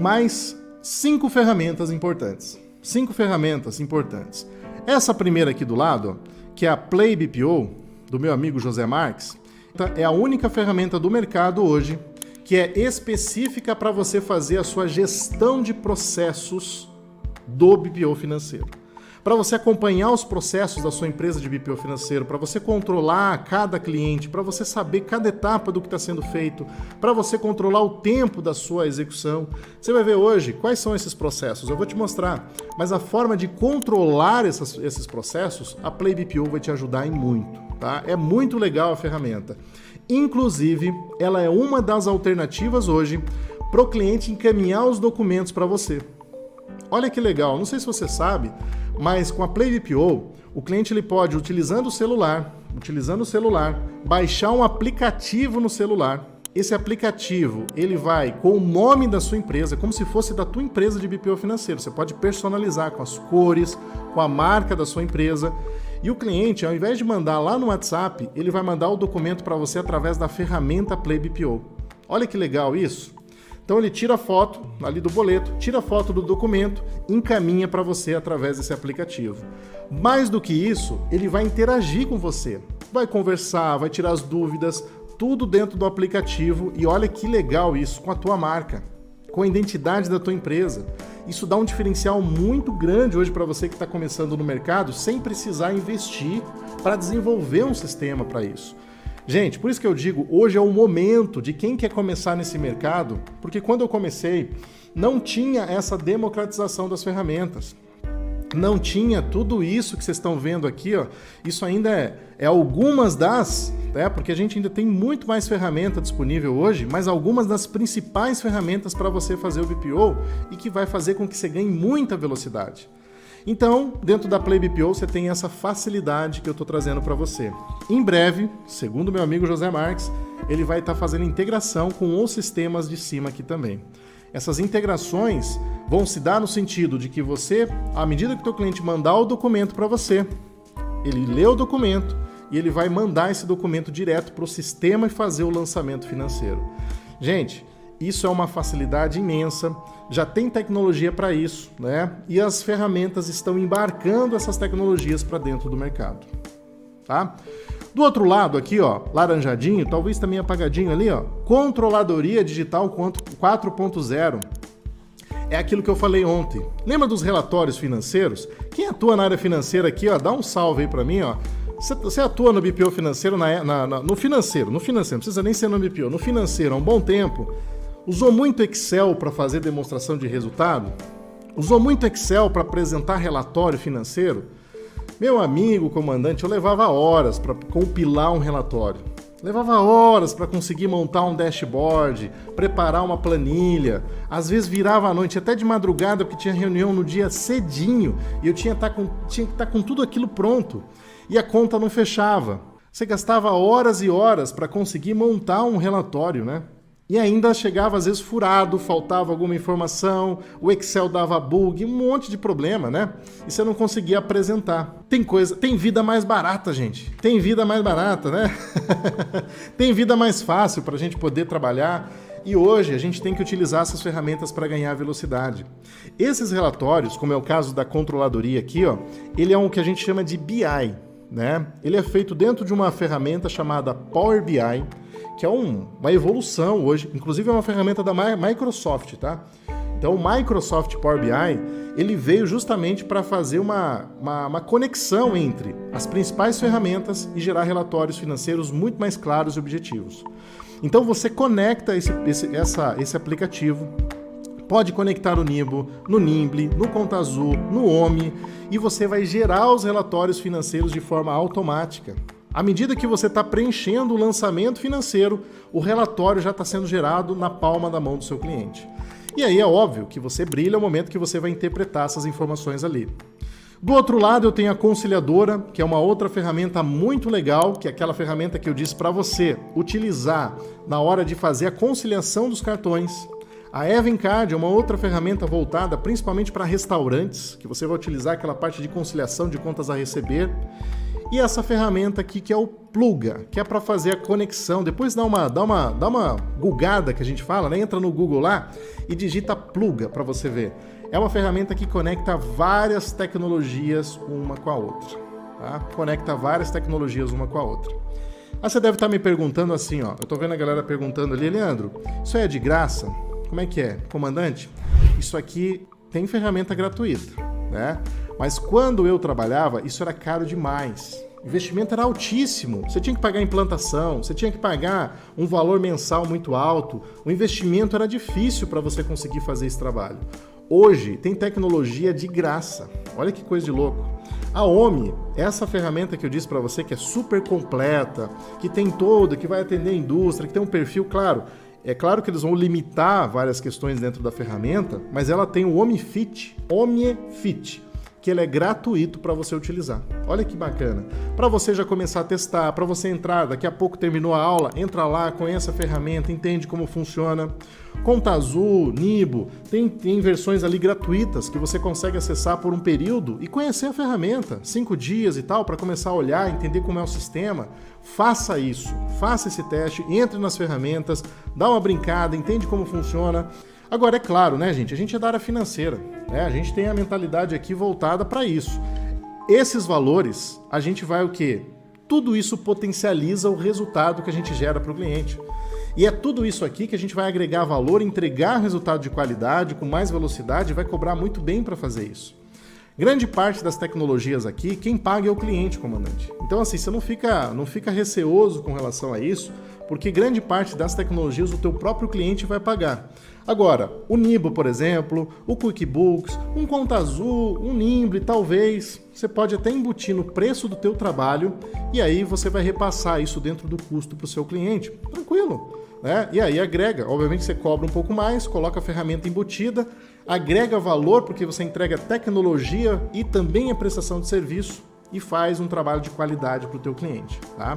mais cinco ferramentas importantes. Cinco ferramentas importantes. Essa primeira aqui do lado, que é a Play BPO, do meu amigo José Marques, é a única ferramenta do mercado hoje que é específica para você fazer a sua gestão de processos do BPO financeiro para você acompanhar os processos da sua empresa de BPO financeiro, para você controlar cada cliente, para você saber cada etapa do que está sendo feito, para você controlar o tempo da sua execução. Você vai ver hoje quais são esses processos, eu vou te mostrar, mas a forma de controlar essas, esses processos, a Play BPO vai te ajudar em muito. Tá? É muito legal a ferramenta. Inclusive, ela é uma das alternativas hoje para o cliente encaminhar os documentos para você. Olha que legal, não sei se você sabe, mas com a Play VPO, o cliente ele pode, utilizando o celular, utilizando o celular, baixar um aplicativo no celular. Esse aplicativo, ele vai com o nome da sua empresa, como se fosse da tua empresa de BPO financeiro. Você pode personalizar com as cores, com a marca da sua empresa. E o cliente, ao invés de mandar lá no WhatsApp, ele vai mandar o documento para você através da ferramenta Play BPO. Olha que legal isso. Então ele tira a foto ali do boleto, tira a foto do documento, encaminha para você através desse aplicativo. Mais do que isso, ele vai interagir com você, vai conversar, vai tirar as dúvidas, tudo dentro do aplicativo e olha que legal isso com a tua marca, com a identidade da tua empresa. Isso dá um diferencial muito grande hoje para você que está começando no mercado sem precisar investir para desenvolver um sistema para isso. Gente, por isso que eu digo, hoje é o momento de quem quer começar nesse mercado, porque quando eu comecei, não tinha essa democratização das ferramentas. Não tinha tudo isso que vocês estão vendo aqui, ó. Isso ainda é, é algumas das, né? Porque a gente ainda tem muito mais ferramenta disponível hoje, mas algumas das principais ferramentas para você fazer o BPO e que vai fazer com que você ganhe muita velocidade. Então, dentro da Play BPO, você tem essa facilidade que eu estou trazendo para você. Em breve, segundo meu amigo José Marques, ele vai estar tá fazendo integração com os sistemas de cima aqui também. Essas integrações vão se dar no sentido de que você, à medida que o teu cliente mandar o documento para você, ele lê o documento e ele vai mandar esse documento direto para o sistema e fazer o lançamento financeiro. Gente, isso é uma facilidade imensa, já tem tecnologia para isso, né? E as ferramentas estão embarcando essas tecnologias para dentro do mercado, tá? Do outro lado aqui, ó, laranjadinho, talvez também apagadinho ali, ó, controladoria digital 4.0. É aquilo que eu falei ontem. Lembra dos relatórios financeiros? Quem atua na área financeira aqui, ó, dá um salve aí para mim, ó. Você atua no BPO financeiro, na, na, na, no financeiro, no financeiro, não precisa nem ser no BPO, no financeiro há um bom tempo. Usou muito Excel para fazer demonstração de resultado? Usou muito Excel para apresentar relatório financeiro? Meu amigo comandante, eu levava horas para compilar um relatório. Levava horas para conseguir montar um dashboard, preparar uma planilha. Às vezes virava à noite, até de madrugada, porque tinha reunião no dia cedinho e eu tinha, tá com, tinha que estar tá com tudo aquilo pronto. E a conta não fechava. Você gastava horas e horas para conseguir montar um relatório, né? E ainda chegava às vezes furado, faltava alguma informação, o Excel dava bug, um monte de problema, né? E você não conseguia apresentar. Tem coisa, tem vida mais barata, gente. Tem vida mais barata, né? tem vida mais fácil para a gente poder trabalhar. E hoje a gente tem que utilizar essas ferramentas para ganhar velocidade. Esses relatórios, como é o caso da controladoria aqui, ó, ele é um que a gente chama de BI, né? Ele é feito dentro de uma ferramenta chamada Power BI que é um, uma evolução hoje, inclusive é uma ferramenta da Microsoft, tá? Então o Microsoft Power BI ele veio justamente para fazer uma, uma, uma, conexão entre as principais ferramentas e gerar relatórios financeiros muito mais claros e objetivos. Então você conecta esse, esse, essa, esse aplicativo, pode conectar no Nibo, no Nimble, no Conta Azul, no OMI e você vai gerar os relatórios financeiros de forma automática. À medida que você está preenchendo o lançamento financeiro, o relatório já está sendo gerado na palma da mão do seu cliente. E aí é óbvio que você brilha no momento que você vai interpretar essas informações ali. Do outro lado, eu tenho a conciliadora, que é uma outra ferramenta muito legal, que é aquela ferramenta que eu disse para você utilizar na hora de fazer a conciliação dos cartões. A Evencard é uma outra ferramenta voltada principalmente para restaurantes, que você vai utilizar aquela parte de conciliação de contas a receber. E essa ferramenta aqui que é o Pluga, que é para fazer a conexão. Depois dá uma, dá uma, dá uma gugada que a gente fala, né? Entra no Google lá e digita Pluga para você ver. É uma ferramenta que conecta várias tecnologias uma com a outra. Tá? Conecta várias tecnologias uma com a outra. Ah, você deve estar me perguntando assim, ó. Eu tô vendo a galera perguntando ali, Leandro, isso é de graça? Como é que é? Comandante, isso aqui tem ferramenta gratuita, né? Mas quando eu trabalhava, isso era caro demais. O investimento era altíssimo. Você tinha que pagar implantação, você tinha que pagar um valor mensal muito alto. O investimento era difícil para você conseguir fazer esse trabalho. Hoje tem tecnologia de graça. Olha que coisa de louco. A OMI, essa ferramenta que eu disse para você que é super completa, que tem todo, que vai atender a indústria, que tem um perfil claro. É claro que eles vão limitar várias questões dentro da ferramenta, mas ela tem o OmniFit, OmniFit que ele é gratuito para você utilizar. Olha que bacana. Para você já começar a testar, para você entrar, daqui a pouco terminou a aula, entra lá, conhece a ferramenta, entende como funciona. Conta Azul, Nibo, tem, tem versões ali gratuitas que você consegue acessar por um período e conhecer a ferramenta, cinco dias e tal, para começar a olhar, entender como é o sistema. Faça isso, faça esse teste, entre nas ferramentas, dá uma brincada, entende como funciona. Agora, é claro, né, gente? A gente é da área financeira, né? A gente tem a mentalidade aqui voltada para isso. Esses valores, a gente vai o quê? Tudo isso potencializa o resultado que a gente gera para o cliente. E é tudo isso aqui que a gente vai agregar valor, entregar resultado de qualidade, com mais velocidade, e vai cobrar muito bem para fazer isso. Grande parte das tecnologias aqui, quem paga é o cliente, comandante. Então, assim, você não fica, não fica receoso com relação a isso, porque grande parte das tecnologias o teu próprio cliente vai pagar. Agora, o Nibo, por exemplo, o QuickBooks, um Conta Azul, um Nimble, talvez, você pode até embutir no preço do teu trabalho e aí você vai repassar isso dentro do custo para o seu cliente. Tranquilo. Né? E aí agrega, obviamente você cobra um pouco mais, coloca a ferramenta embutida, agrega valor porque você entrega tecnologia e também a prestação de serviço e faz um trabalho de qualidade para o teu cliente, tá?